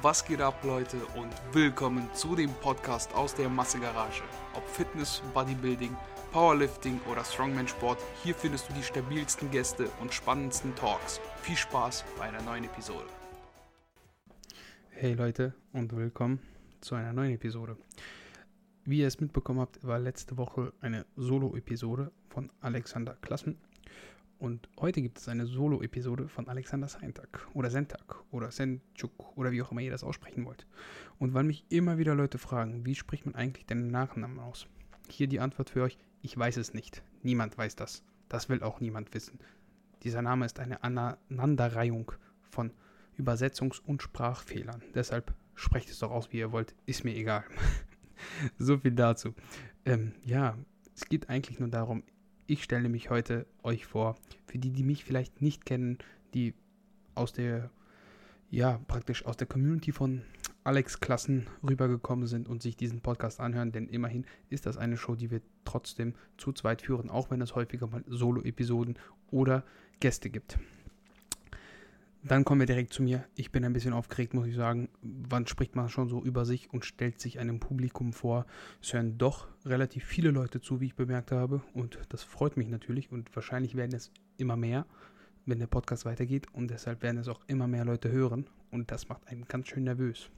Was geht ab, Leute, und willkommen zu dem Podcast aus der Massegarage. Ob Fitness, Bodybuilding, Powerlifting oder Strongman-Sport, hier findest du die stabilsten Gäste und spannendsten Talks. Viel Spaß bei einer neuen Episode. Hey Leute und willkommen zu einer neuen Episode. Wie ihr es mitbekommen habt, war letzte Woche eine Solo-Episode von Alexander Klassen und heute gibt es eine Solo-Episode von Alexander Seintak oder Sentak oder Senchuk oder wie auch immer ihr das aussprechen wollt. Und weil mich immer wieder Leute fragen, wie spricht man eigentlich deinen Nachnamen aus? Hier die Antwort für euch, ich weiß es nicht. Niemand weiß das. Das will auch niemand wissen. Dieser Name ist eine Aneinanderreihung von Übersetzungs- und Sprachfehlern. Deshalb sprecht es doch aus, wie ihr wollt. Ist mir egal. so viel dazu. Ähm, ja, es geht eigentlich nur darum, ich stelle mich heute euch vor, für die, die mich vielleicht nicht kennen, die aus der, ja, praktisch aus der Community von Alex Klassen rübergekommen sind und sich diesen Podcast anhören, denn immerhin ist das eine Show, die wir trotzdem zu zweit führen, auch wenn es häufiger mal Solo-Episoden oder Gäste gibt. Dann kommen wir direkt zu mir. Ich bin ein bisschen aufgeregt, muss ich sagen. Wann spricht man schon so über sich und stellt sich einem Publikum vor? Es hören doch relativ viele Leute zu, wie ich bemerkt habe. Und das freut mich natürlich. Und wahrscheinlich werden es immer mehr, wenn der Podcast weitergeht. Und deshalb werden es auch immer mehr Leute hören. Und das macht einen ganz schön nervös.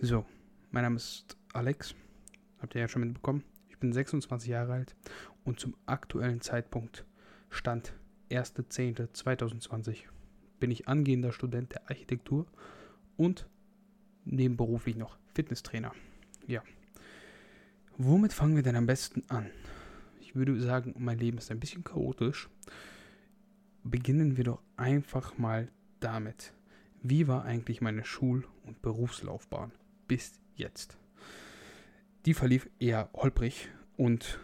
So, mein Name ist Alex. Habt ihr ja schon mitbekommen. Ich bin 26 Jahre alt. Und zum aktuellen Zeitpunkt stand 1.10.2020 bin ich angehender Student der Architektur und nebenberuflich noch Fitnesstrainer. Ja. Womit fangen wir denn am besten an? Ich würde sagen, mein Leben ist ein bisschen chaotisch. Beginnen wir doch einfach mal damit. Wie war eigentlich meine Schul- und Berufslaufbahn bis jetzt? Die verlief eher holprig und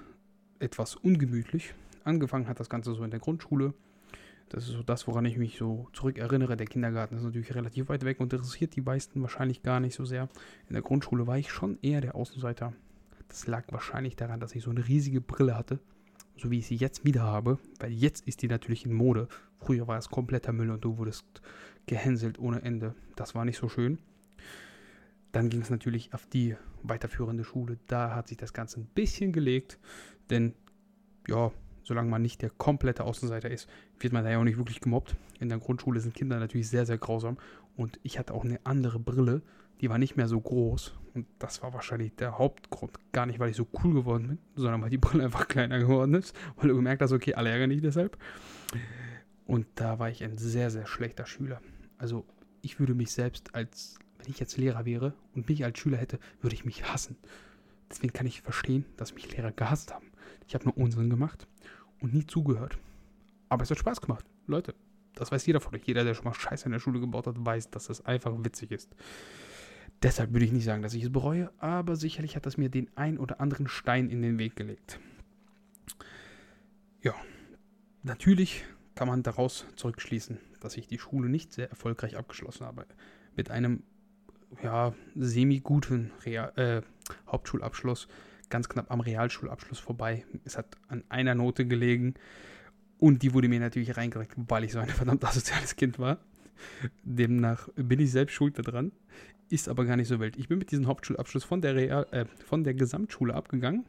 etwas ungemütlich. Angefangen hat das Ganze so in der Grundschule das ist so das, woran ich mich so zurückerinnere. Der Kindergarten ist natürlich relativ weit weg und interessiert die meisten wahrscheinlich gar nicht so sehr. In der Grundschule war ich schon eher der Außenseiter. Das lag wahrscheinlich daran, dass ich so eine riesige Brille hatte, so wie ich sie jetzt wieder habe, weil jetzt ist die natürlich in Mode. Früher war es kompletter Müll und du wurdest gehänselt ohne Ende. Das war nicht so schön. Dann ging es natürlich auf die weiterführende Schule. Da hat sich das Ganze ein bisschen gelegt, denn ja, solange man nicht der komplette Außenseiter ist, wird man da ja auch nicht wirklich gemobbt. In der Grundschule sind Kinder natürlich sehr, sehr grausam. Und ich hatte auch eine andere Brille, die war nicht mehr so groß. Und das war wahrscheinlich der Hauptgrund. Gar nicht, weil ich so cool geworden bin, sondern weil die Brille einfach kleiner geworden ist. Weil du gemerkt hast, okay, alle ärgern dich deshalb. Und da war ich ein sehr, sehr schlechter Schüler. Also ich würde mich selbst als, wenn ich jetzt Lehrer wäre und mich als Schüler hätte, würde ich mich hassen. Deswegen kann ich verstehen, dass mich Lehrer gehasst haben. Ich habe nur Unsinn gemacht und nie zugehört. Aber es hat Spaß gemacht. Leute, das weiß jeder von euch. Jeder, der schon mal Scheiße in der Schule gebaut hat, weiß, dass das einfach witzig ist. Deshalb würde ich nicht sagen, dass ich es bereue, aber sicherlich hat das mir den ein oder anderen Stein in den Weg gelegt. Ja, natürlich kann man daraus zurückschließen, dass ich die Schule nicht sehr erfolgreich abgeschlossen habe. Mit einem ja, semi-guten äh, Hauptschulabschluss ganz knapp am Realschulabschluss vorbei. Es hat an einer Note gelegen und die wurde mir natürlich reingerechnet, weil ich so ein verdammt asoziales Kind war. Demnach bin ich selbst schuld daran, ist aber gar nicht so wild. Ich bin mit diesem Hauptschulabschluss von der, Real, äh, von der Gesamtschule abgegangen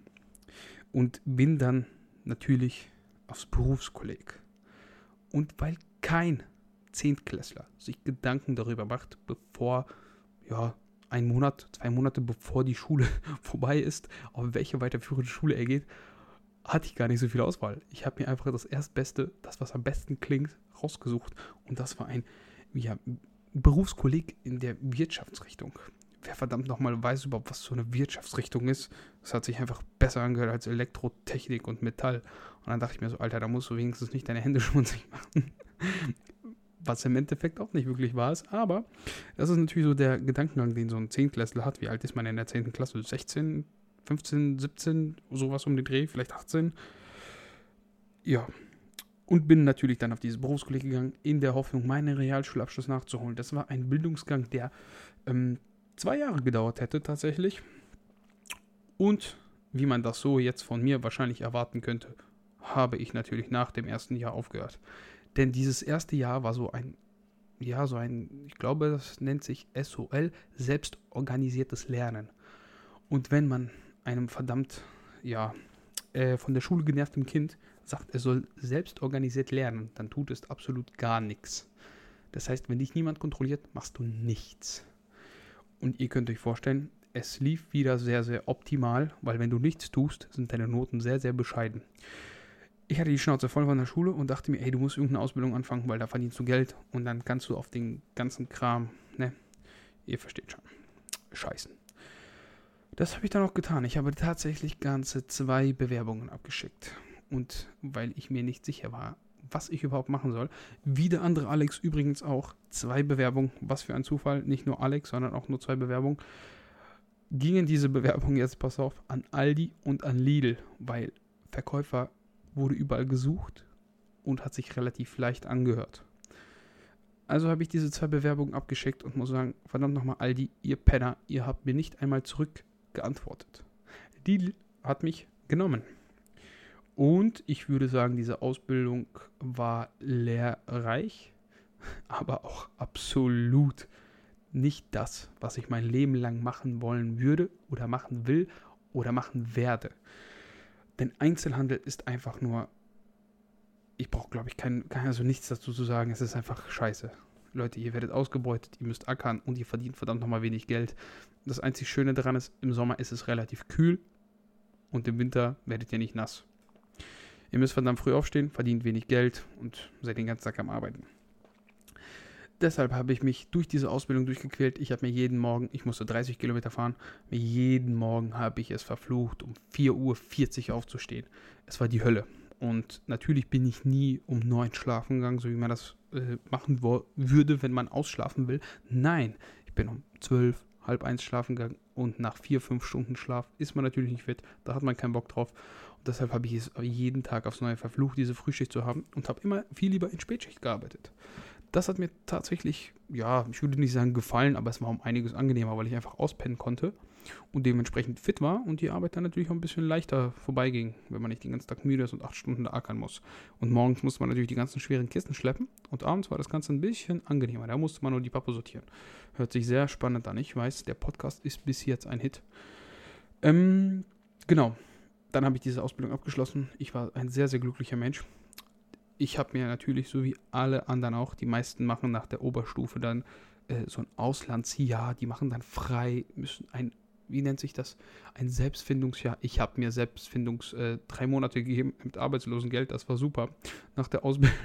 und bin dann natürlich aufs Berufskolleg. Und weil kein Zehntklässler sich Gedanken darüber macht, bevor ja, ein Monat, zwei Monate bevor die Schule vorbei ist, auf welche weiterführende Schule er geht, hatte ich gar nicht so viel Auswahl. Ich habe mir einfach das Erstbeste, das, was am besten klingt, rausgesucht. Und das war ein ja, Berufskolleg in der Wirtschaftsrichtung. Wer verdammt nochmal weiß überhaupt, was so eine Wirtschaftsrichtung ist, das hat sich einfach besser angehört als Elektrotechnik und Metall. Und dann dachte ich mir so, Alter, da musst du wenigstens nicht deine Hände schmutzig machen was im Endeffekt auch nicht wirklich wahr ist. Aber das ist natürlich so der Gedankengang, den so ein Zehntklässler hat. Wie alt ist man in der 10. Klasse? 16, 15, 17, sowas um den Dreh, vielleicht 18. Ja. Und bin natürlich dann auf dieses Berufskolleg gegangen, in der Hoffnung, meinen Realschulabschluss nachzuholen. Das war ein Bildungsgang, der ähm, zwei Jahre gedauert hätte tatsächlich. Und wie man das so jetzt von mir wahrscheinlich erwarten könnte, habe ich natürlich nach dem ersten Jahr aufgehört. Denn dieses erste Jahr war so ein, ja, so ein, ich glaube, das nennt sich SOL, selbstorganisiertes Lernen. Und wenn man einem verdammt, ja, äh, von der Schule genervten Kind sagt, er soll selbst organisiert lernen, dann tut es absolut gar nichts. Das heißt, wenn dich niemand kontrolliert, machst du nichts. Und ihr könnt euch vorstellen, es lief wieder sehr, sehr optimal, weil wenn du nichts tust, sind deine Noten sehr, sehr bescheiden. Ich hatte die Schnauze voll von der Schule und dachte mir, ey, du musst irgendeine Ausbildung anfangen, weil da verdienst du Geld und dann kannst du auf den ganzen Kram, ne? Ihr versteht schon. Scheißen. Das habe ich dann auch getan. Ich habe tatsächlich ganze zwei Bewerbungen abgeschickt. Und weil ich mir nicht sicher war, was ich überhaupt machen soll. Wie der andere Alex übrigens auch. Zwei Bewerbungen. Was für ein Zufall. Nicht nur Alex, sondern auch nur zwei Bewerbungen. Gingen diese Bewerbungen jetzt, pass auf, an Aldi und an Lidl, weil Verkäufer wurde überall gesucht und hat sich relativ leicht angehört. Also habe ich diese zwei Bewerbungen abgeschickt und muss sagen, verdammt nochmal, Aldi, ihr Penner, ihr habt mir nicht einmal zurückgeantwortet. Lidl hat mich genommen. Und ich würde sagen, diese Ausbildung war lehrreich, aber auch absolut nicht das, was ich mein Leben lang machen wollen würde oder machen will oder machen werde. Denn Einzelhandel ist einfach nur, ich brauche, glaube ich, kein, kein, also nichts dazu zu sagen, es ist einfach scheiße. Leute, ihr werdet ausgebeutet, ihr müsst ackern und ihr verdient verdammt nochmal wenig Geld. Das einzig Schöne daran ist, im Sommer ist es relativ kühl und im Winter werdet ihr nicht nass. Ihr müsst verdammt früh aufstehen, verdient wenig Geld und seid den ganzen Tag am Arbeiten. Deshalb habe ich mich durch diese Ausbildung durchgequält. Ich habe mir jeden Morgen, ich musste 30 Kilometer fahren, jeden Morgen habe ich es verflucht, um 4.40 Uhr aufzustehen. Es war die Hölle. Und natürlich bin ich nie um 9 schlafen gegangen, so wie man das äh, machen würde, wenn man ausschlafen will. Nein, ich bin um 12, halb eins schlafen gegangen und nach 4, 5 Stunden Schlaf ist man natürlich nicht fit. Da hat man keinen Bock drauf deshalb habe ich es jeden Tag aufs Neue verflucht, diese Frühschicht zu haben und habe immer viel lieber in Spätschicht gearbeitet. Das hat mir tatsächlich, ja, ich würde nicht sagen gefallen, aber es war um einiges angenehmer, weil ich einfach auspennen konnte und dementsprechend fit war und die Arbeit dann natürlich auch ein bisschen leichter vorbeiging, wenn man nicht den ganzen Tag müde ist und acht Stunden da ackern muss. Und morgens musste man natürlich die ganzen schweren Kisten schleppen und abends war das Ganze ein bisschen angenehmer. Da musste man nur die Pappe sortieren. Hört sich sehr spannend an. Ich weiß, der Podcast ist bis jetzt ein Hit. Ähm, genau dann habe ich diese Ausbildung abgeschlossen. Ich war ein sehr, sehr glücklicher Mensch. Ich habe mir natürlich, so wie alle anderen auch, die meisten machen nach der Oberstufe dann äh, so ein Auslandsjahr, die machen dann frei, müssen ein, wie nennt sich das, ein Selbstfindungsjahr. Ich habe mir Selbstfindungs äh, drei Monate gegeben mit Arbeitslosengeld, das war super. Nach der Ausbildung,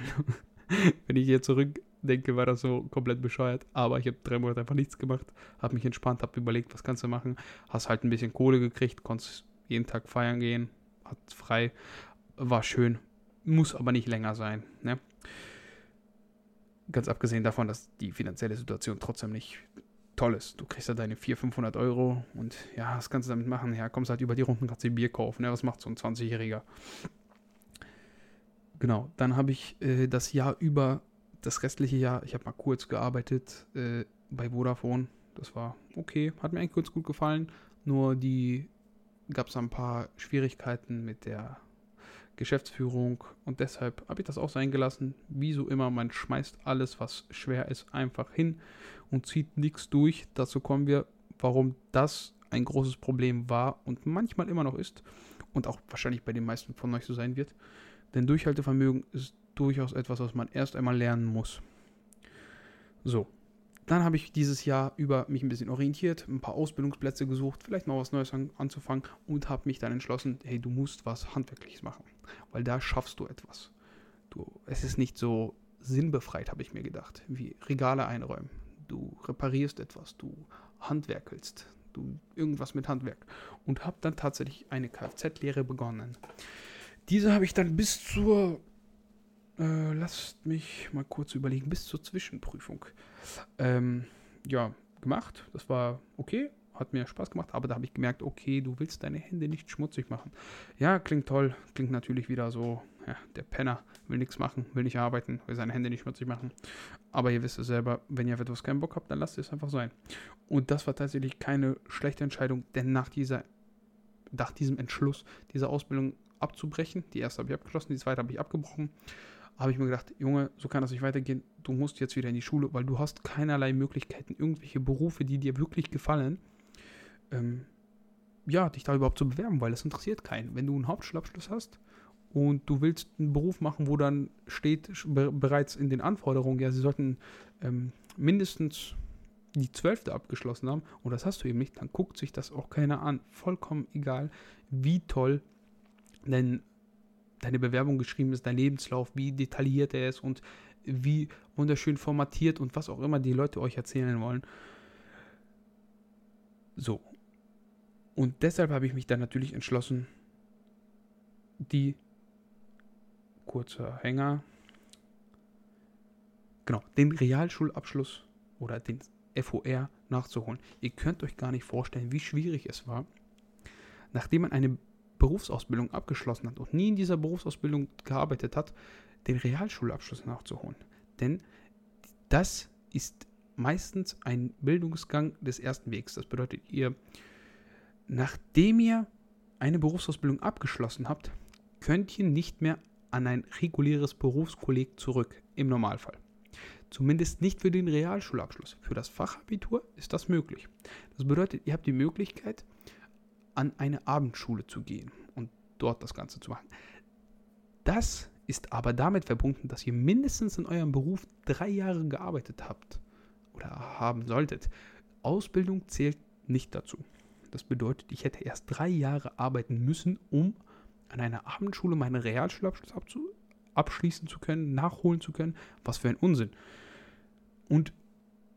wenn ich hier zurückdenke, war das so komplett bescheuert. Aber ich habe drei Monate einfach nichts gemacht, habe mich entspannt, habe überlegt, was kannst du machen. Hast halt ein bisschen Kohle gekriegt, konntest jeden Tag feiern gehen, hat frei, war schön, muss aber nicht länger sein. Ne? Ganz abgesehen davon, dass die finanzielle Situation trotzdem nicht toll ist. Du kriegst ja deine 400, 500 Euro und ja, was kannst du damit machen? Ja, kommst halt über die Runden, kannst dir Bier kaufen. Ne? Was macht so ein 20-Jähriger? Genau, dann habe ich äh, das Jahr über, das restliche Jahr, ich habe mal kurz gearbeitet äh, bei Vodafone. Das war okay, hat mir eigentlich kurz gut gefallen. Nur die gab es ein paar Schwierigkeiten mit der Geschäftsführung und deshalb habe ich das auch sein gelassen. Wie so immer, man schmeißt alles, was schwer ist, einfach hin und zieht nichts durch. Dazu kommen wir, warum das ein großes Problem war und manchmal immer noch ist und auch wahrscheinlich bei den meisten von euch so sein wird. Denn Durchhaltevermögen ist durchaus etwas, was man erst einmal lernen muss. So, dann habe ich dieses Jahr über mich ein bisschen orientiert, ein paar Ausbildungsplätze gesucht, vielleicht mal was Neues an, anzufangen und habe mich dann entschlossen, hey, du musst was Handwerkliches machen, weil da schaffst du etwas. Du, es ist nicht so sinnbefreit, habe ich mir gedacht, wie Regale einräumen. Du reparierst etwas, du handwerkelst, du irgendwas mit Handwerk und habe dann tatsächlich eine Kfz-Lehre begonnen. Diese habe ich dann bis zur äh, lasst mich mal kurz überlegen, bis zur Zwischenprüfung. Ähm, ja, gemacht. Das war okay, hat mir Spaß gemacht, aber da habe ich gemerkt, okay, du willst deine Hände nicht schmutzig machen. Ja, klingt toll, klingt natürlich wieder so, ja, der Penner will nichts machen, will nicht arbeiten, will seine Hände nicht schmutzig machen. Aber ihr wisst es selber, wenn ihr auf etwas keinen Bock habt, dann lasst es einfach sein. Und das war tatsächlich keine schlechte Entscheidung, denn nach dieser, nach diesem Entschluss, diese Ausbildung abzubrechen, die erste habe ich abgeschlossen, die zweite habe ich abgebrochen, habe ich mir gedacht, Junge, so kann das nicht weitergehen. Du musst jetzt wieder in die Schule, weil du hast keinerlei Möglichkeiten, irgendwelche Berufe, die dir wirklich gefallen, ähm, ja, dich da überhaupt zu bewerben, weil das interessiert keinen. Wenn du einen Hauptschulabschluss hast und du willst einen Beruf machen, wo dann steht bereits in den Anforderungen, ja, sie sollten ähm, mindestens die Zwölfte abgeschlossen haben und das hast du eben nicht, dann guckt sich das auch keiner an. Vollkommen egal, wie toll dein, deine Bewerbung geschrieben ist, dein Lebenslauf, wie detailliert er ist und wie wunderschön formatiert und was auch immer die Leute euch erzählen wollen. So. Und deshalb habe ich mich dann natürlich entschlossen, die kurzer Hänger. Genau, den Realschulabschluss oder den FOR nachzuholen. Ihr könnt euch gar nicht vorstellen, wie schwierig es war, nachdem man eine Berufsausbildung abgeschlossen hat und nie in dieser Berufsausbildung gearbeitet hat, den Realschulabschluss nachzuholen. Denn das ist meistens ein Bildungsgang des ersten Wegs. Das bedeutet, ihr, nachdem ihr eine Berufsausbildung abgeschlossen habt, könnt ihr nicht mehr an ein reguläres Berufskolleg zurück, im Normalfall. Zumindest nicht für den Realschulabschluss. Für das Fachabitur ist das möglich. Das bedeutet, ihr habt die Möglichkeit, an eine Abendschule zu gehen und dort das Ganze zu machen. Das ist aber damit verbunden, dass ihr mindestens in eurem Beruf drei Jahre gearbeitet habt oder haben solltet. Ausbildung zählt nicht dazu. Das bedeutet, ich hätte erst drei Jahre arbeiten müssen, um an einer Abendschule meinen Realschulabschluss abschließen zu können, nachholen zu können. Was für ein Unsinn. Und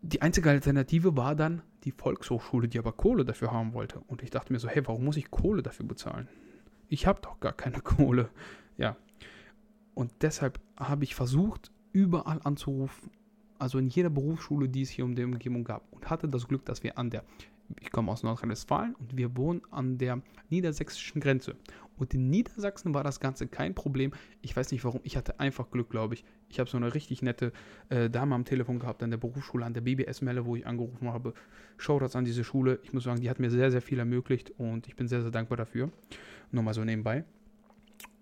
die einzige Alternative war dann die Volkshochschule, die aber Kohle dafür haben wollte. Und ich dachte mir so, hey, warum muss ich Kohle dafür bezahlen? Ich habe doch gar keine Kohle. Ja. Und deshalb habe ich versucht, überall anzurufen, also in jeder Berufsschule, die es hier um die Umgebung gab. Und hatte das Glück, dass wir an der ich komme aus Nordrhein-Westfalen und wir wohnen an der niedersächsischen Grenze. Und in Niedersachsen war das Ganze kein Problem. Ich weiß nicht warum, ich hatte einfach Glück, glaube ich. Ich habe so eine richtig nette äh, Dame am Telefon gehabt an der Berufsschule, an der BBS-Melle, wo ich angerufen habe. Shoutouts an diese Schule. Ich muss sagen, die hat mir sehr, sehr viel ermöglicht und ich bin sehr, sehr dankbar dafür. Nur mal so nebenbei.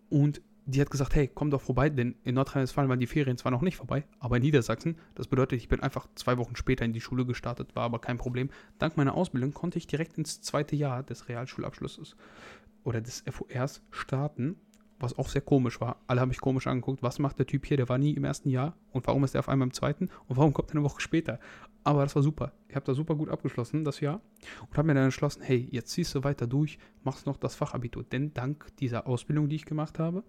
Und die hat gesagt, hey, komm doch vorbei, denn in Nordrhein-Westfalen waren die Ferien zwar noch nicht vorbei, aber in Niedersachsen, das bedeutet, ich bin einfach zwei Wochen später in die Schule gestartet, war aber kein Problem. Dank meiner Ausbildung konnte ich direkt ins zweite Jahr des Realschulabschlusses oder des FORs starten, was auch sehr komisch war. Alle haben mich komisch angeguckt, was macht der Typ hier, der war nie im ersten Jahr und warum ist er auf einmal im zweiten und warum kommt er eine Woche später? Aber das war super. Ich habe da super gut abgeschlossen, das Jahr. Und habe mir dann entschlossen, hey, jetzt ziehst du weiter durch, machst noch das Fachabitur. Denn dank dieser Ausbildung, die ich gemacht habe,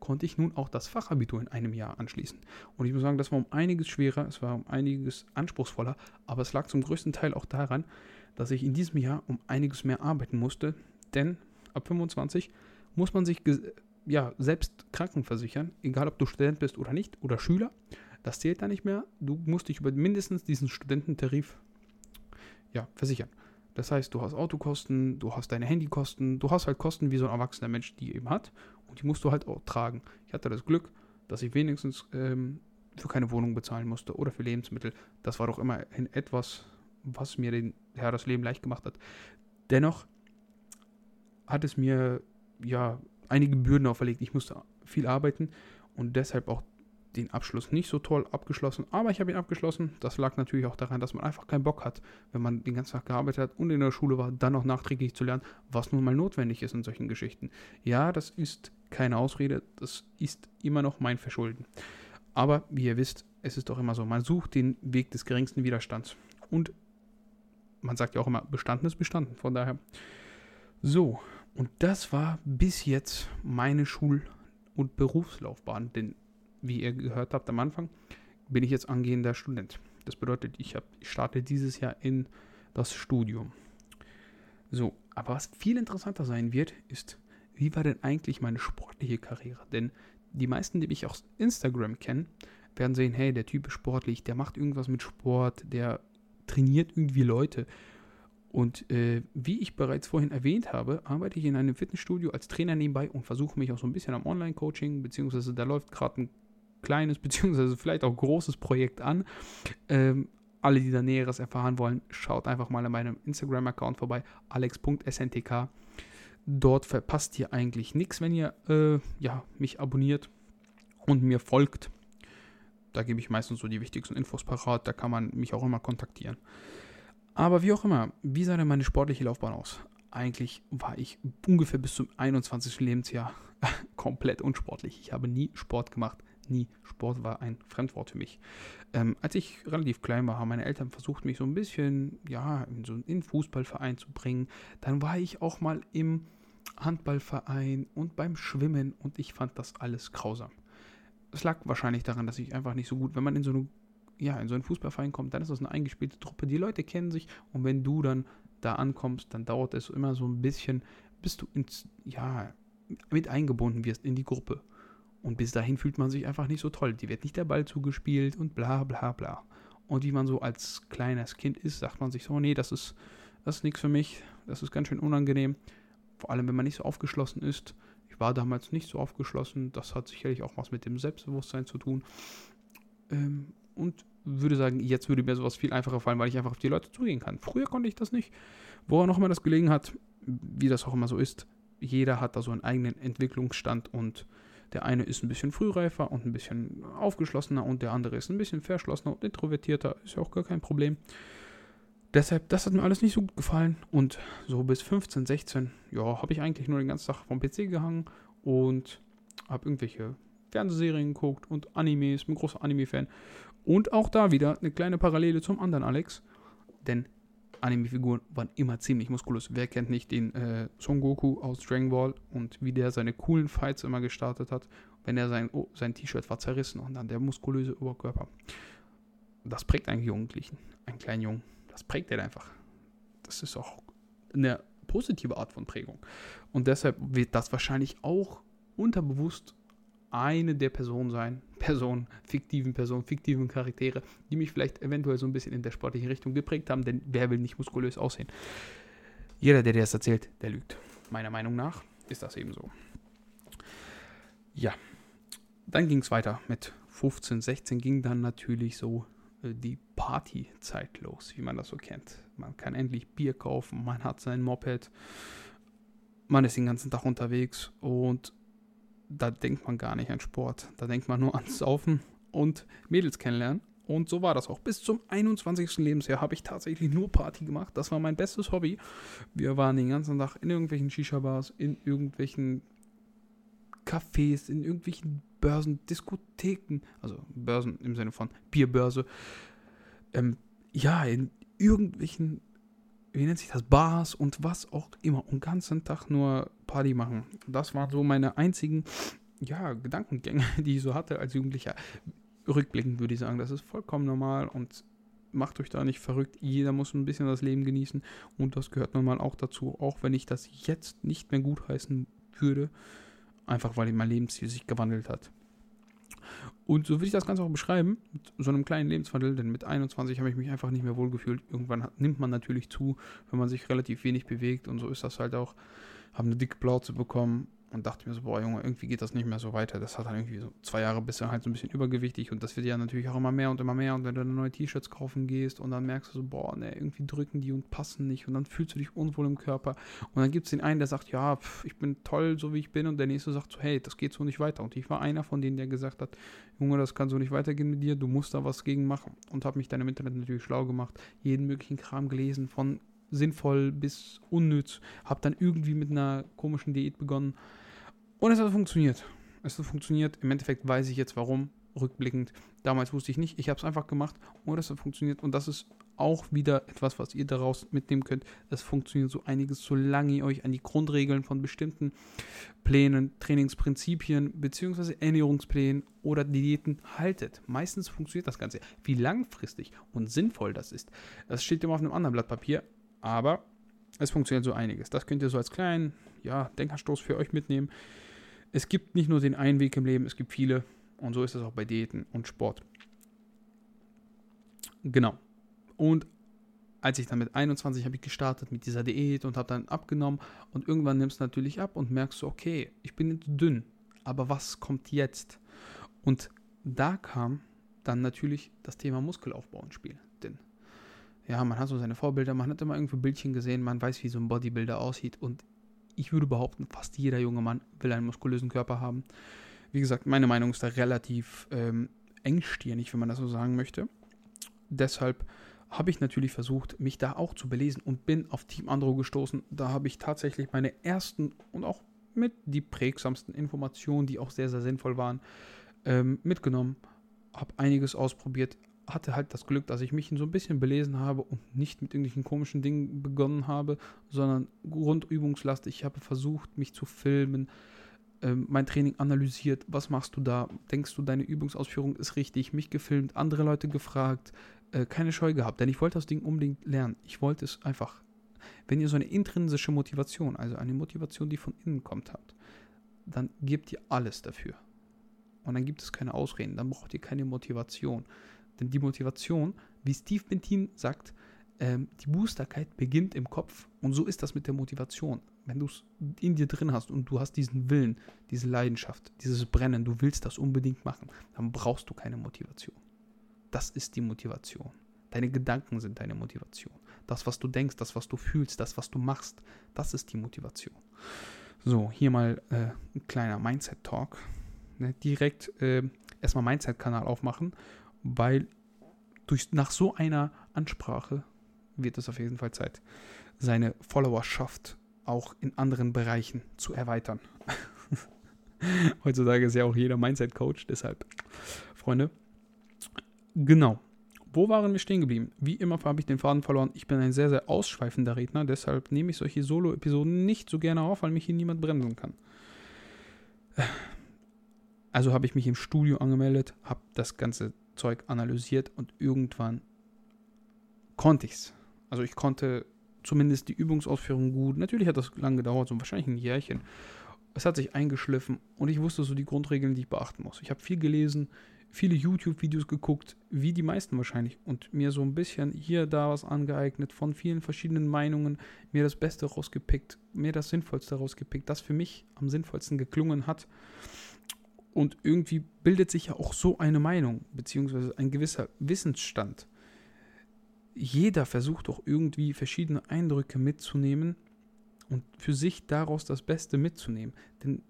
konnte ich nun auch das Fachabitur in einem Jahr anschließen. Und ich muss sagen, das war um einiges schwerer, es war um einiges anspruchsvoller, aber es lag zum größten Teil auch daran, dass ich in diesem Jahr um einiges mehr arbeiten musste. Denn ab 25 muss man sich ja, selbst krankenversichern, egal ob du Student bist oder nicht, oder Schüler. Das zählt da nicht mehr. Du musst dich über mindestens diesen Studententarif ja, versichern. Das heißt, du hast Autokosten, du hast deine Handykosten, du hast halt Kosten wie so ein erwachsener Mensch die eben hat und die musst du halt auch tragen. Ich hatte das Glück, dass ich wenigstens ähm, für keine Wohnung bezahlen musste oder für Lebensmittel. Das war doch immerhin etwas, was mir den, ja, das Leben leicht gemacht hat. Dennoch hat es mir ja einige Bürden auferlegt. Ich musste viel arbeiten und deshalb auch den Abschluss nicht so toll abgeschlossen, aber ich habe ihn abgeschlossen. Das lag natürlich auch daran, dass man einfach keinen Bock hat, wenn man den ganzen Tag gearbeitet hat und in der Schule war, dann noch nachträglich zu lernen, was nun mal notwendig ist in solchen Geschichten. Ja, das ist keine Ausrede, das ist immer noch mein Verschulden. Aber wie ihr wisst, es ist doch immer so, man sucht den Weg des geringsten Widerstands. Und man sagt ja auch immer, bestanden ist bestanden. Von daher. So, und das war bis jetzt meine Schul- und Berufslaufbahn. Denn wie ihr gehört habt am Anfang, bin ich jetzt angehender Student. Das bedeutet, ich, hab, ich starte dieses Jahr in das Studium. So, aber was viel interessanter sein wird, ist, wie war denn eigentlich meine sportliche Karriere? Denn die meisten, die mich aus Instagram kennen, werden sehen, hey, der Typ ist sportlich, der macht irgendwas mit Sport, der trainiert irgendwie Leute. Und äh, wie ich bereits vorhin erwähnt habe, arbeite ich in einem Fitnessstudio als Trainer nebenbei und versuche mich auch so ein bisschen am Online-Coaching, beziehungsweise da läuft gerade ein kleines, beziehungsweise vielleicht auch großes Projekt an. Ähm, alle, die da Näheres erfahren wollen, schaut einfach mal an meinem Instagram-Account vorbei, alex.sntk. Dort verpasst ihr eigentlich nichts, wenn ihr äh, ja, mich abonniert und mir folgt. Da gebe ich meistens so die wichtigsten Infos parat. Da kann man mich auch immer kontaktieren. Aber wie auch immer, wie sah denn meine sportliche Laufbahn aus? Eigentlich war ich ungefähr bis zum 21. Lebensjahr komplett unsportlich. Ich habe nie Sport gemacht. Nie. Sport war ein Fremdwort für mich. Ähm, als ich relativ klein war, haben meine Eltern versucht, mich so ein bisschen, ja, in so einen Fußballverein zu bringen. Dann war ich auch mal im Handballverein und beim Schwimmen und ich fand das alles grausam. Es lag wahrscheinlich daran, dass ich einfach nicht so gut, wenn man in so eine, ja, in so einen Fußballverein kommt, dann ist das eine eingespielte Truppe. Die Leute kennen sich und wenn du dann da ankommst, dann dauert es immer so ein bisschen, bis du ins, ja, mit eingebunden wirst in die Gruppe. Und bis dahin fühlt man sich einfach nicht so toll. Die wird nicht der Ball zugespielt und bla bla bla. Und wie man so als kleines Kind ist, sagt man sich so, nee, das ist, das ist nichts für mich, das ist ganz schön unangenehm. Vor allem, wenn man nicht so aufgeschlossen ist. Ich war damals nicht so aufgeschlossen. Das hat sicherlich auch was mit dem Selbstbewusstsein zu tun. Ähm, und würde sagen, jetzt würde mir sowas viel einfacher fallen, weil ich einfach auf die Leute zugehen kann. Früher konnte ich das nicht. Woran auch immer das gelegen hat, wie das auch immer so ist, jeder hat da so einen eigenen Entwicklungsstand und der eine ist ein bisschen frühreifer und ein bisschen aufgeschlossener und der andere ist ein bisschen verschlossener und introvertierter. Ist ja auch gar kein Problem. Deshalb, das hat mir alles nicht so gut gefallen. Und so bis 15, 16, ja, habe ich eigentlich nur den ganzen Tag vom PC gehangen und habe irgendwelche Fernsehserien geguckt und Animes, bin großer Anime-Fan. Und auch da wieder eine kleine Parallele zum anderen Alex. Denn Anime-Figuren waren immer ziemlich muskulös. Wer kennt nicht den äh, Son Goku aus Dragon Ball und wie der seine coolen Fights immer gestartet hat, wenn er sein, oh, sein T-Shirt war zerrissen und dann der muskulöse Oberkörper. Das prägt einen Jugendlichen, einen kleinen Jungen. Das prägt er einfach. Das ist auch eine positive Art von Prägung. Und deshalb wird das wahrscheinlich auch unterbewusst eine der Personen sein, Personen, fiktiven Personen, fiktiven Charaktere, die mich vielleicht eventuell so ein bisschen in der sportlichen Richtung geprägt haben, denn wer will nicht muskulös aussehen? Jeder, der dir das erzählt, der lügt. Meiner Meinung nach ist das eben so. Ja, dann ging es weiter. Mit 15, 16 ging dann natürlich so äh, die Partyzeit los, wie man das so kennt. Man kann endlich Bier kaufen, man hat sein Moped, man ist den ganzen Tag unterwegs und da denkt man gar nicht an Sport. Da denkt man nur ans Saufen und Mädels kennenlernen. Und so war das auch. Bis zum 21. Lebensjahr habe ich tatsächlich nur Party gemacht. Das war mein bestes Hobby. Wir waren den ganzen Tag in irgendwelchen Shisha-Bars, in irgendwelchen Cafés, in irgendwelchen Börsen, Diskotheken, also Börsen im Sinne von Bierbörse. Ähm, ja, in irgendwelchen wie nennt sich das, Bars und was auch immer und den ganzen Tag nur Party machen. Das waren so meine einzigen, ja, Gedankengänge, die ich so hatte als Jugendlicher. Rückblickend würde ich sagen, das ist vollkommen normal und macht euch da nicht verrückt. Jeder muss ein bisschen das Leben genießen und das gehört nun mal auch dazu, auch wenn ich das jetzt nicht mehr gutheißen würde, einfach weil mein Lebensstil sich gewandelt hat. Und so würde ich das Ganze auch beschreiben, mit so einem kleinen Lebenswandel, denn mit 21 habe ich mich einfach nicht mehr wohlgefühlt. Irgendwann nimmt man natürlich zu, wenn man sich relativ wenig bewegt und so ist das halt auch. Habe eine dicke Plauze bekommen und dachte mir so, boah Junge, irgendwie geht das nicht mehr so weiter. Das hat dann irgendwie so zwei Jahre bis er halt so ein bisschen übergewichtig und das wird ja natürlich auch immer mehr und immer mehr und wenn du dann neue T-Shirts kaufen gehst und dann merkst du so, boah, ne, irgendwie drücken die und passen nicht und dann fühlst du dich unwohl im Körper und dann gibt es den einen, der sagt, ja, pf, ich bin toll, so wie ich bin und der nächste sagt so, hey, das geht so nicht weiter und ich war einer von denen, der gesagt hat, Junge, das kann so nicht weitergehen mit dir, du musst da was gegen machen und habe mich dann im Internet natürlich schlau gemacht, jeden möglichen Kram gelesen, von sinnvoll bis unnütz, habe dann irgendwie mit einer komischen Diät begonnen und es hat funktioniert. Es hat funktioniert. Im Endeffekt weiß ich jetzt warum, rückblickend. Damals wusste ich nicht. Ich habe es einfach gemacht und es hat funktioniert. Und das ist auch wieder etwas, was ihr daraus mitnehmen könnt. Es funktioniert so einiges, solange ihr euch an die Grundregeln von bestimmten Plänen, Trainingsprinzipien bzw. Ernährungsplänen oder Diäten haltet. Meistens funktioniert das Ganze. Wie langfristig und sinnvoll das ist, das steht immer auf einem anderen Blatt Papier. Aber es funktioniert so einiges. Das könnt ihr so als kleinen ja, Denkerstoß für euch mitnehmen es gibt nicht nur den einen Weg im Leben, es gibt viele. Und so ist es auch bei Diäten und Sport. Genau. Und als ich dann mit 21 habe ich gestartet mit dieser Diät und habe dann abgenommen und irgendwann nimmst du natürlich ab und merkst du, okay, ich bin jetzt dünn, aber was kommt jetzt? Und da kam dann natürlich das Thema Muskelaufbau ins Spiel. Ja, man hat so seine Vorbilder, man hat immer irgendwo Bildchen gesehen, man weiß, wie so ein Bodybuilder aussieht und ich würde behaupten, fast jeder junge Mann will einen muskulösen Körper haben. Wie gesagt, meine Meinung ist da relativ ähm, engstirnig, wenn man das so sagen möchte. Deshalb habe ich natürlich versucht, mich da auch zu belesen und bin auf Team Andro gestoßen. Da habe ich tatsächlich meine ersten und auch mit die prägsamsten Informationen, die auch sehr, sehr sinnvoll waren, ähm, mitgenommen. Habe einiges ausprobiert, hatte halt das Glück, dass ich mich so ein bisschen belesen habe und nicht mit irgendwelchen komischen Dingen begonnen habe, sondern grundübungslastig. Ich habe versucht, mich zu filmen, ähm, mein Training analysiert, was machst du da, denkst du, deine Übungsausführung ist richtig, mich gefilmt, andere Leute gefragt, äh, keine Scheu gehabt, denn ich wollte das Ding unbedingt lernen. Ich wollte es einfach. Wenn ihr so eine intrinsische Motivation, also eine Motivation, die von innen kommt, habt, dann gebt ihr alles dafür. Und dann gibt es keine Ausreden, dann braucht ihr keine Motivation. Denn die Motivation, wie Steve Bentin sagt, ähm, die Boosterkeit beginnt im Kopf. Und so ist das mit der Motivation. Wenn du es in dir drin hast und du hast diesen Willen, diese Leidenschaft, dieses Brennen, du willst das unbedingt machen, dann brauchst du keine Motivation. Das ist die Motivation. Deine Gedanken sind deine Motivation. Das, was du denkst, das, was du fühlst, das, was du machst, das ist die Motivation. So, hier mal äh, ein kleiner Mindset-Talk. Ne, direkt äh, erstmal Mindset-Kanal aufmachen, weil durch, nach so einer Ansprache wird es auf jeden Fall Zeit, seine Followerschaft auch in anderen Bereichen zu erweitern. Heutzutage ist ja auch jeder Mindset-Coach, deshalb, Freunde, Genau. Wo waren wir stehen geblieben? Wie immer habe ich den Faden verloren. Ich bin ein sehr, sehr ausschweifender Redner, deshalb nehme ich solche Solo-Episoden nicht so gerne auf, weil mich hier niemand bremsen kann. Also habe ich mich im Studio angemeldet, habe das ganze Zeug analysiert und irgendwann konnte ich es. Also ich konnte zumindest die Übungsausführung gut. Natürlich hat das lange gedauert, so wahrscheinlich ein Jährchen. Es hat sich eingeschliffen und ich wusste so die Grundregeln, die ich beachten muss. Ich habe viel gelesen, viele YouTube-Videos geguckt, wie die meisten wahrscheinlich, und mir so ein bisschen hier, da was angeeignet, von vielen verschiedenen Meinungen, mir das Beste rausgepickt, mir das Sinnvollste rausgepickt, das für mich am sinnvollsten geklungen hat. Und irgendwie bildet sich ja auch so eine Meinung, beziehungsweise ein gewisser Wissensstand. Jeder versucht doch irgendwie verschiedene Eindrücke mitzunehmen und für sich daraus das Beste mitzunehmen. Denn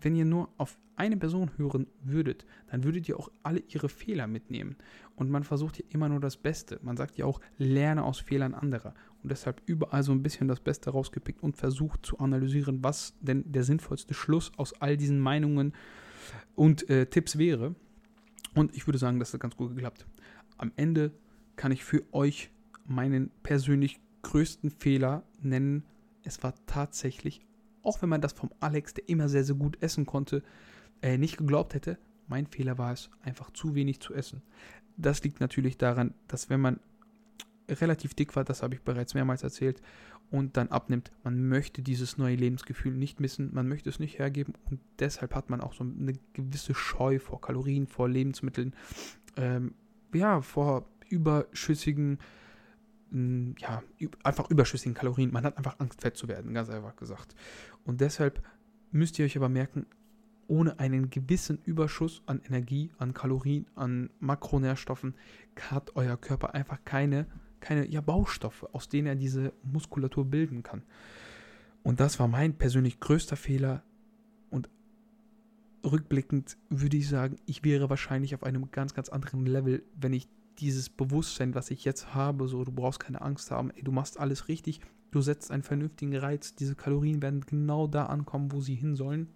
wenn ihr nur auf eine Person hören würdet, dann würdet ihr auch alle ihre Fehler mitnehmen. Und man versucht ja immer nur das Beste. Man sagt ja auch, lerne aus Fehlern anderer. Und deshalb überall so ein bisschen das Beste rausgepickt und versucht zu analysieren, was denn der sinnvollste Schluss aus all diesen Meinungen und äh, Tipps wäre. Und ich würde sagen, das hat ganz gut geklappt. Am Ende kann ich für euch meinen persönlich größten Fehler nennen. Es war tatsächlich auch wenn man das vom Alex, der immer sehr, sehr gut essen konnte, äh, nicht geglaubt hätte. Mein Fehler war es, einfach zu wenig zu essen. Das liegt natürlich daran, dass wenn man relativ dick war, das habe ich bereits mehrmals erzählt, und dann abnimmt, man möchte dieses neue Lebensgefühl nicht missen, man möchte es nicht hergeben und deshalb hat man auch so eine gewisse Scheu vor Kalorien, vor Lebensmitteln, ähm, ja, vor überschüssigen ja, einfach überschüssigen Kalorien. Man hat einfach Angst, fett zu werden, ganz einfach gesagt. Und deshalb müsst ihr euch aber merken, ohne einen gewissen Überschuss an Energie, an Kalorien, an Makronährstoffen hat euer Körper einfach keine, keine ja, Baustoffe, aus denen er diese Muskulatur bilden kann. Und das war mein persönlich größter Fehler. Und rückblickend würde ich sagen, ich wäre wahrscheinlich auf einem ganz, ganz anderen Level, wenn ich dieses Bewusstsein, was ich jetzt habe, so du brauchst keine Angst haben, ey, du machst alles richtig, du setzt einen vernünftigen Reiz, diese Kalorien werden genau da ankommen, wo sie hin sollen.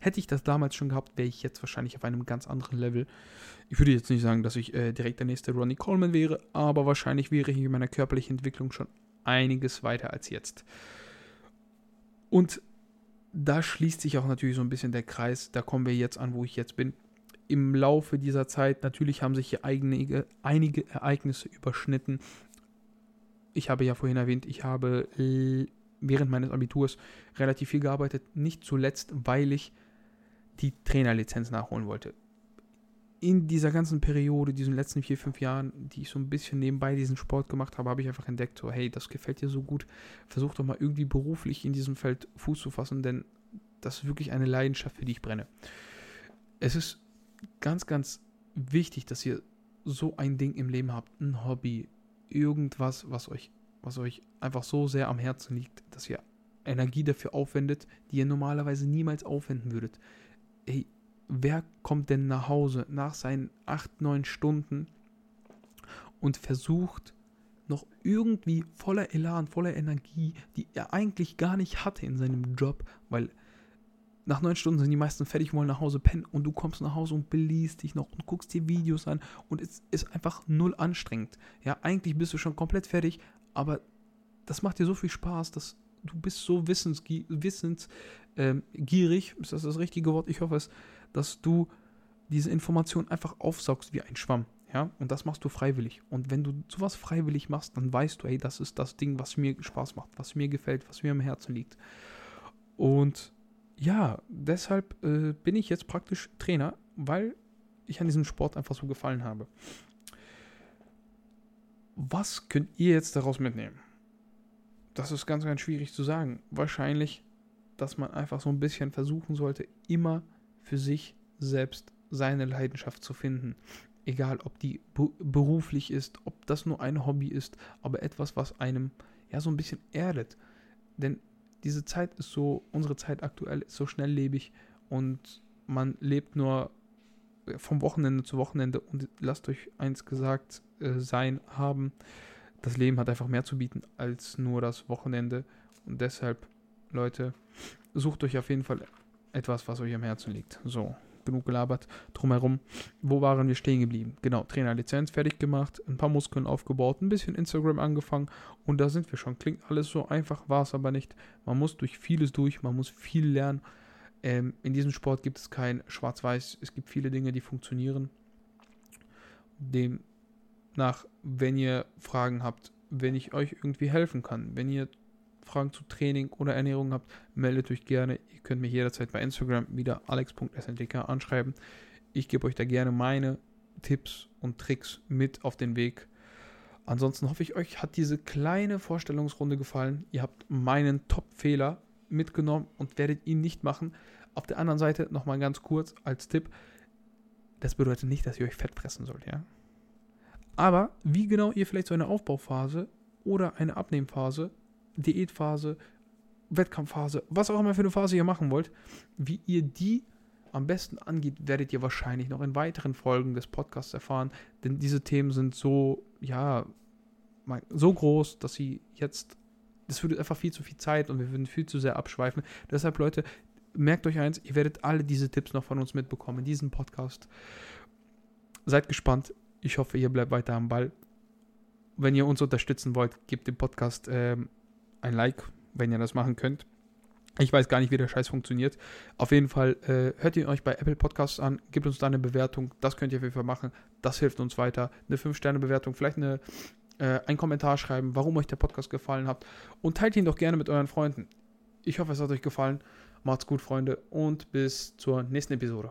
Hätte ich das damals schon gehabt, wäre ich jetzt wahrscheinlich auf einem ganz anderen Level. Ich würde jetzt nicht sagen, dass ich äh, direkt der nächste Ronnie Coleman wäre, aber wahrscheinlich wäre ich in meiner körperlichen Entwicklung schon einiges weiter als jetzt. Und da schließt sich auch natürlich so ein bisschen der Kreis. Da kommen wir jetzt an, wo ich jetzt bin im Laufe dieser Zeit, natürlich haben sich hier einige, einige Ereignisse überschnitten. Ich habe ja vorhin erwähnt, ich habe während meines Abiturs relativ viel gearbeitet, nicht zuletzt, weil ich die Trainerlizenz nachholen wollte. In dieser ganzen Periode, diesen letzten vier, fünf Jahren, die ich so ein bisschen nebenbei diesen Sport gemacht habe, habe ich einfach entdeckt, so, hey, das gefällt dir so gut, versuch doch mal irgendwie beruflich in diesem Feld Fuß zu fassen, denn das ist wirklich eine Leidenschaft, für die ich brenne. Es ist ganz, ganz wichtig, dass ihr so ein Ding im Leben habt, ein Hobby, irgendwas, was euch, was euch einfach so sehr am Herzen liegt, dass ihr Energie dafür aufwendet, die ihr normalerweise niemals aufwenden würdet. Ey, wer kommt denn nach Hause nach seinen 8, 9 Stunden und versucht noch irgendwie voller Elan, voller Energie, die er eigentlich gar nicht hatte in seinem Job, weil nach neun Stunden sind die meisten fertig, wollen nach Hause pennen und du kommst nach Hause und beliest dich noch und guckst dir Videos an und es ist einfach null anstrengend. Ja, eigentlich bist du schon komplett fertig, aber das macht dir so viel Spaß, dass du bist so wissensgierig, wissens, ähm, ist das das richtige Wort? Ich hoffe es, dass du diese Information einfach aufsaugst wie ein Schwamm. Ja, und das machst du freiwillig. Und wenn du sowas freiwillig machst, dann weißt du, hey, das ist das Ding, was mir Spaß macht, was mir gefällt, was mir am Herzen liegt. Und ja, deshalb äh, bin ich jetzt praktisch Trainer, weil ich an diesem Sport einfach so gefallen habe. Was könnt ihr jetzt daraus mitnehmen? Das ist ganz, ganz schwierig zu sagen. Wahrscheinlich, dass man einfach so ein bisschen versuchen sollte, immer für sich selbst seine Leidenschaft zu finden egal ob die beruflich ist, ob das nur ein Hobby ist, aber etwas, was einem ja so ein bisschen erdet. Denn diese Zeit ist so, unsere Zeit aktuell ist so schnelllebig und man lebt nur vom Wochenende zu Wochenende und lasst euch eins gesagt äh, sein haben, das Leben hat einfach mehr zu bieten als nur das Wochenende und deshalb, Leute, sucht euch auf jeden Fall etwas, was euch am Herzen liegt. So, genug gelabert drumherum. Wo waren wir stehen geblieben? Genau, Trainerlizenz fertig gemacht, ein paar Muskeln aufgebaut, ein bisschen Instagram angefangen und da sind wir schon. Klingt alles so einfach, war es aber nicht. Man muss durch vieles durch, man muss viel lernen. Ähm, in diesem Sport gibt es kein Schwarz-Weiß, es gibt viele Dinge, die funktionieren. Demnach, wenn ihr Fragen habt, wenn ich euch irgendwie helfen kann, wenn ihr Fragen zu Training oder Ernährung habt, meldet euch gerne. Ihr könnt mich jederzeit bei Instagram wieder alex.sntk anschreiben. Ich gebe euch da gerne meine Tipps und Tricks mit auf den Weg. Ansonsten hoffe ich, euch hat diese kleine Vorstellungsrunde gefallen. Ihr habt meinen Top-Fehler mitgenommen und werdet ihn nicht machen. Auf der anderen Seite nochmal ganz kurz als Tipp. Das bedeutet nicht, dass ihr euch fett fressen sollt, ja. Aber wie genau ihr vielleicht so eine Aufbauphase oder eine Abnehmphase Diätphase, Wettkampfphase, was auch immer für eine Phase ihr machen wollt, wie ihr die am besten angeht, werdet ihr wahrscheinlich noch in weiteren Folgen des Podcasts erfahren, denn diese Themen sind so, ja, so groß, dass sie jetzt, das würde einfach viel zu viel Zeit und wir würden viel zu sehr abschweifen. Deshalb, Leute, merkt euch eins, ihr werdet alle diese Tipps noch von uns mitbekommen in diesem Podcast. Seid gespannt. Ich hoffe, ihr bleibt weiter am Ball. Wenn ihr uns unterstützen wollt, gebt dem Podcast ähm, ein Like, wenn ihr das machen könnt. Ich weiß gar nicht, wie der Scheiß funktioniert. Auf jeden Fall äh, hört ihr euch bei Apple Podcasts an, gebt uns da eine Bewertung. Das könnt ihr auf jeden Fall machen. Das hilft uns weiter. Eine 5-Sterne-Bewertung, vielleicht eine, äh, einen Kommentar schreiben, warum euch der Podcast gefallen hat. Und teilt ihn doch gerne mit euren Freunden. Ich hoffe, es hat euch gefallen. Macht's gut, Freunde, und bis zur nächsten Episode.